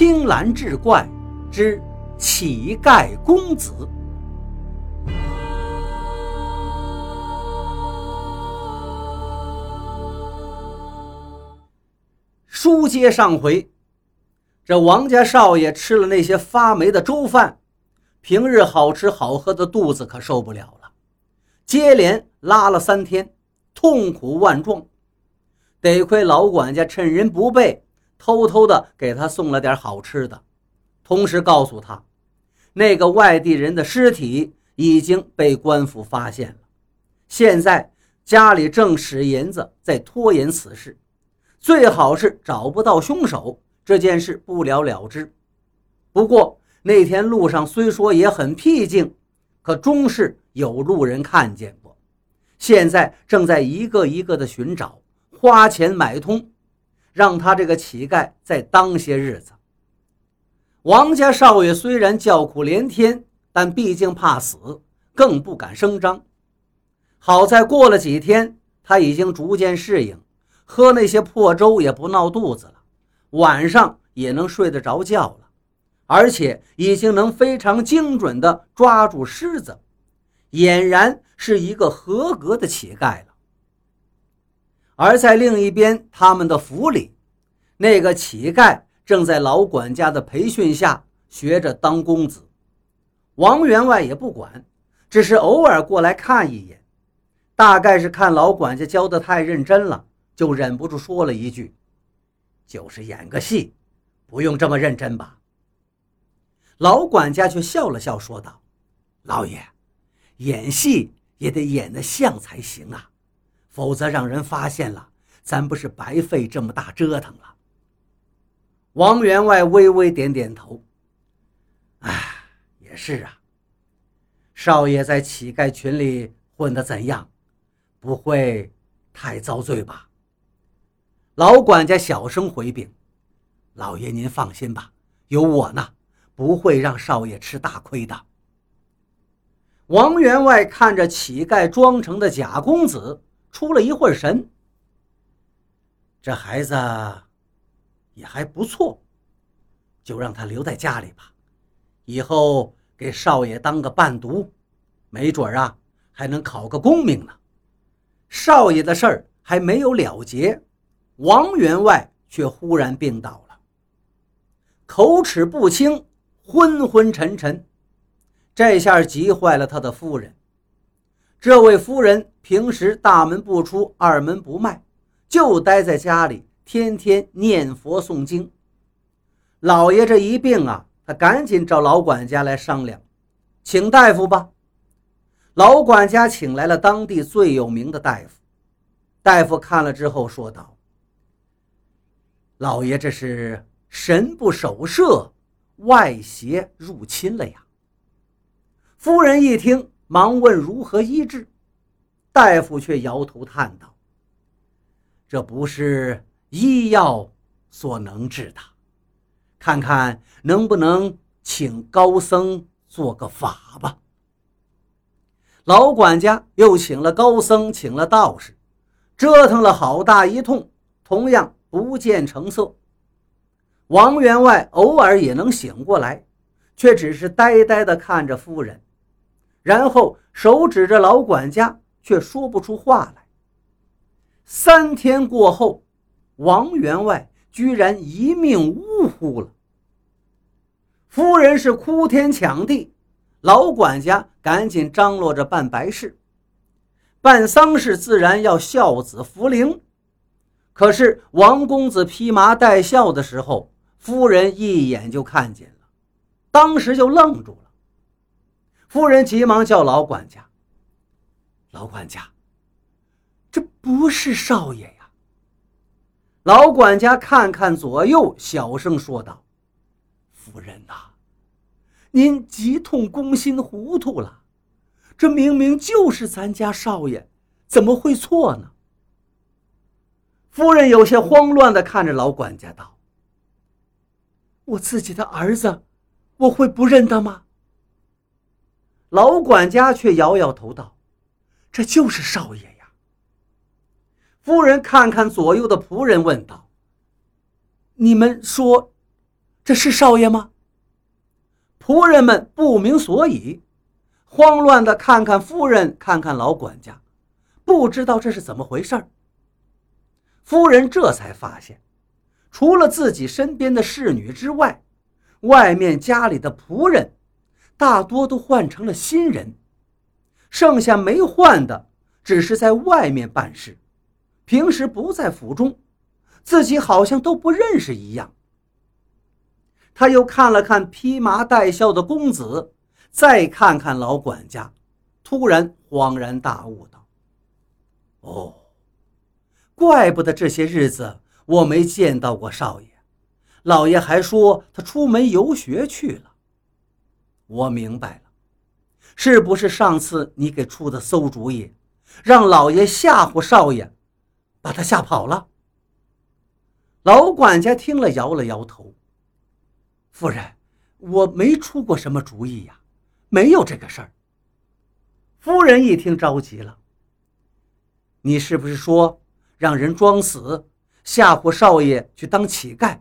青蓝志怪之乞丐公子。书接上回，这王家少爷吃了那些发霉的粥饭，平日好吃好喝的肚子可受不了了，接连拉了三天，痛苦万状。得亏老管家趁人不备，偷偷的给他送了点好吃的，同时告诉他，那个外地人的尸体已经被官府发现了，现在家里正使银子在拖延此事。最好是找不到凶手，这件事不了了之。不过那天路上虽说也很僻静，可终是有路人看见过。现在正在一个一个的寻找，花钱买通，让他这个乞丐再当些日子。王家少爷虽然叫苦连天，但毕竟怕死，更不敢声张。好在过了几天，他已经逐渐适应。喝那些破粥也不闹肚子了，晚上也能睡得着觉了，而且已经能非常精准地抓住狮子，俨然是一个合格的乞丐了。而在另一边，他们的府里，那个乞丐正在老管家的培训下学着当公子。王员外也不管，只是偶尔过来看一眼，大概是看老管家教得太认真了。就忍不住说了一句：“就是演个戏，不用这么认真吧？”老管家却笑了笑，说道：“老爷，演戏也得演得像才行啊，否则让人发现了，咱不是白费这么大折腾了。”王员外微微点点头：“哎，也是啊。少爷在乞丐群里混得怎样？不会太遭罪吧？”老管家小声回禀：“老爷，您放心吧，有我呢，不会让少爷吃大亏的。”王员外看着乞丐装成的假公子，出了一会儿神。这孩子也还不错，就让他留在家里吧，以后给少爷当个伴读，没准啊，还能考个功名呢。少爷的事儿还没有了结。王员外却忽然病倒了，口齿不清，昏昏沉沉，这下急坏了他的夫人。这位夫人平时大门不出，二门不迈，就待在家里，天天念佛诵经。老爷这一病啊，他赶紧找老管家来商量，请大夫吧。老管家请来了当地最有名的大夫，大夫看了之后说道。老爷，这是神不守舍，外邪入侵了呀！夫人一听，忙问如何医治。大夫却摇头叹道：“这不是医药所能治的，看看能不能请高僧做个法吧。”老管家又请了高僧，请了道士，折腾了好大一通，同样。不见成色，王员外偶尔也能醒过来，却只是呆呆地看着夫人，然后手指着老管家，却说不出话来。三天过后，王员外居然一命呜呼了。夫人是哭天抢地，老管家赶紧张罗着办白事，办丧事自然要孝子扶灵。可是王公子披麻戴孝的时候，夫人一眼就看见了，当时就愣住了。夫人急忙叫老管家：“老管家，这不是少爷呀！”老管家看看左右，小声说道：“夫人呐，您急痛攻心糊涂了，这明明就是咱家少爷，怎么会错呢？”夫人有些慌乱地看着老管家，道：“我自己的儿子，我会不认得吗？”老管家却摇摇头道：“这就是少爷呀。”夫人看看左右的仆人，问道：“你们说，这是少爷吗？仆人们不明所以，慌乱的看看夫人，看看老管家，不知道这是怎么回事儿夫人这才发现，除了自己身边的侍女之外，外面家里的仆人大多都换成了新人，剩下没换的，只是在外面办事，平时不在府中，自己好像都不认识一样。他又看了看披麻戴孝的公子，再看看老管家，突然恍然大悟道：“哦，怪不得这些日子我没见到过少爷，老爷还说他出门游学去了。我明白了，是不是上次你给出的馊主意，让老爷吓唬少爷，把他吓跑了？”老管家听了，摇了摇头。夫人，我没出过什么主意呀，没有这个事儿。夫人一听着急了：“你是不是说让人装死，吓唬少爷去当乞丐，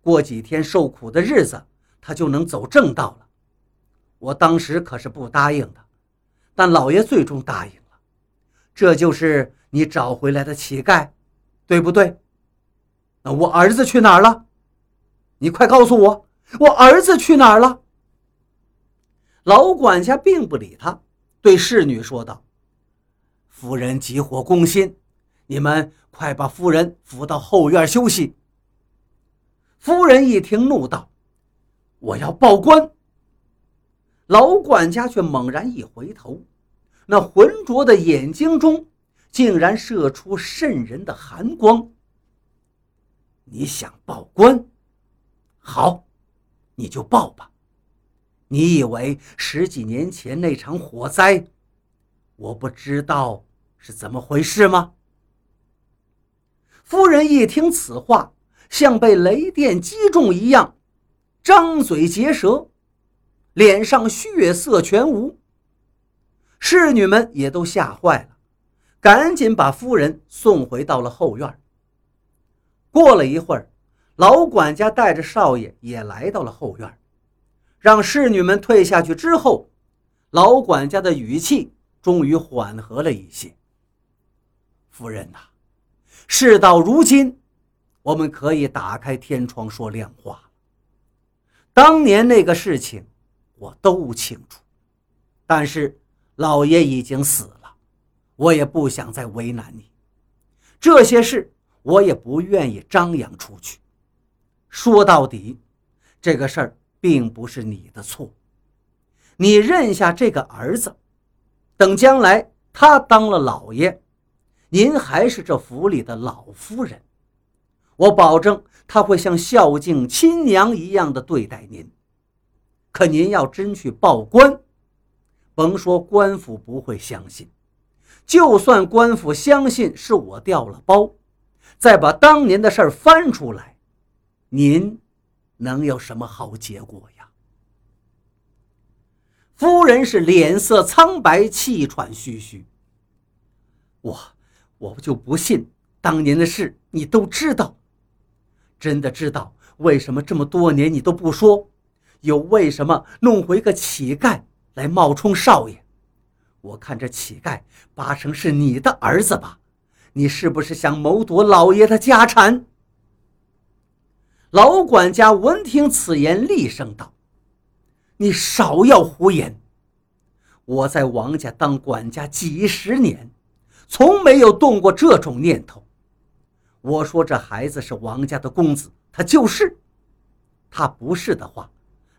过几天受苦的日子，他就能走正道了？”我当时可是不答应的，但老爷最终答应了。这就是你找回来的乞丐，对不对？那我儿子去哪儿了？你快告诉我。我儿子去哪儿了？老管家并不理他，对侍女说道：“夫人急火攻心，你们快把夫人扶到后院休息。”夫人一听，怒道：“我要报官！”老管家却猛然一回头，那浑浊的眼睛中竟然射出渗人的寒光。“你想报官？好。”你就报吧，你以为十几年前那场火灾，我不知道是怎么回事吗？夫人一听此话，像被雷电击中一样，张嘴结舌，脸上血色全无。侍女们也都吓坏了，赶紧把夫人送回到了后院。过了一会儿。老管家带着少爷也来到了后院，让侍女们退下去之后，老管家的语气终于缓和了一些。夫人呐，事到如今，我们可以打开天窗说亮话。当年那个事情，我都清楚，但是老爷已经死了，我也不想再为难你。这些事，我也不愿意张扬出去。说到底，这个事儿并不是你的错。你认下这个儿子，等将来他当了老爷，您还是这府里的老夫人，我保证他会像孝敬亲娘一样的对待您。可您要真去报官，甭说官府不会相信，就算官府相信是我掉了包，再把当年的事翻出来。您能有什么好结果呀？夫人是脸色苍白，气喘吁吁。我我就不信当年的事你都知道，真的知道为什么这么多年你都不说，又为什么弄回个乞丐来冒充少爷？我看这乞丐八成是你的儿子吧？你是不是想谋夺老爷的家产？老管家闻听此言，厉声道：“你少要胡言！我在王家当管家几十年，从没有动过这种念头。我说这孩子是王家的公子，他就是；他不是的话，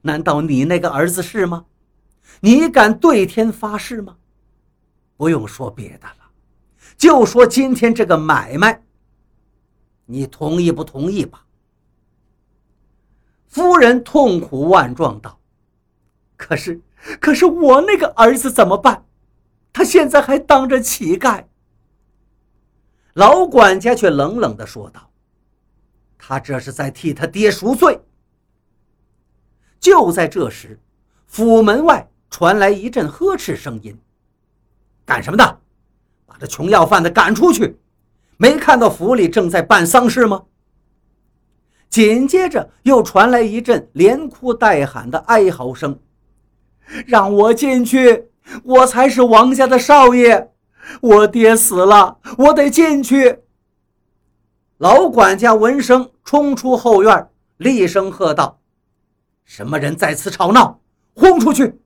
难道你那个儿子是吗？你敢对天发誓吗？不用说别的了，就说今天这个买卖，你同意不同意吧？”夫人痛苦万状道：“可是，可是我那个儿子怎么办？他现在还当着乞丐。”老管家却冷冷地说道：“他这是在替他爹赎罪。”就在这时，府门外传来一阵呵斥声音：“干什么的？把这穷要饭的赶出去！没看到府里正在办丧事吗？”紧接着又传来一阵连哭带喊的哀嚎声：“让我进去，我才是王家的少爷，我爹死了，我得进去。”老管家闻声冲出后院，厉声喝道：“什么人在此吵闹？轰出去！”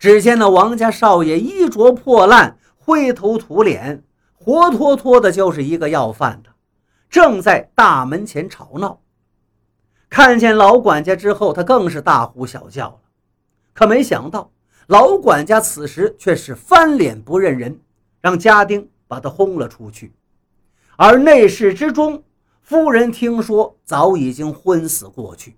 只见那王家少爷衣着破烂，灰头土脸，活脱脱的就是一个要饭的。正在大门前吵闹，看见老管家之后，他更是大呼小叫了。可没想到，老管家此时却是翻脸不认人，让家丁把他轰了出去。而内室之中，夫人听说早已经昏死过去。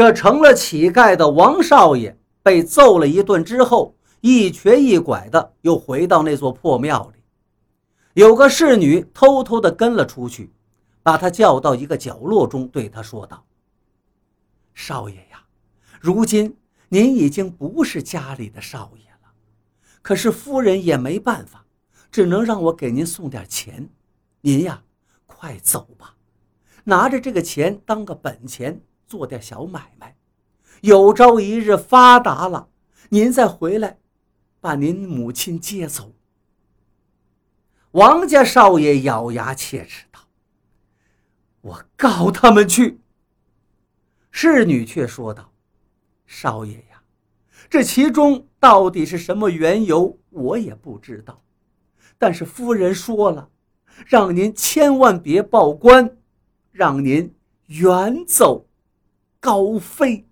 这成了乞丐的王少爷被揍了一顿之后，一瘸一拐的又回到那座破庙里。有个侍女偷偷的跟了出去，把他叫到一个角落中，对他说道：“少爷呀，如今您已经不是家里的少爷了，可是夫人也没办法，只能让我给您送点钱。您呀，快走吧，拿着这个钱当个本钱，做点小买卖，有朝一日发达了，您再回来，把您母亲接走。”王家少爷咬牙切齿道：“我告他们去。”侍女却说道：“少爷呀，这其中到底是什么缘由，我也不知道。但是夫人说了，让您千万别报官，让您远走高飞。”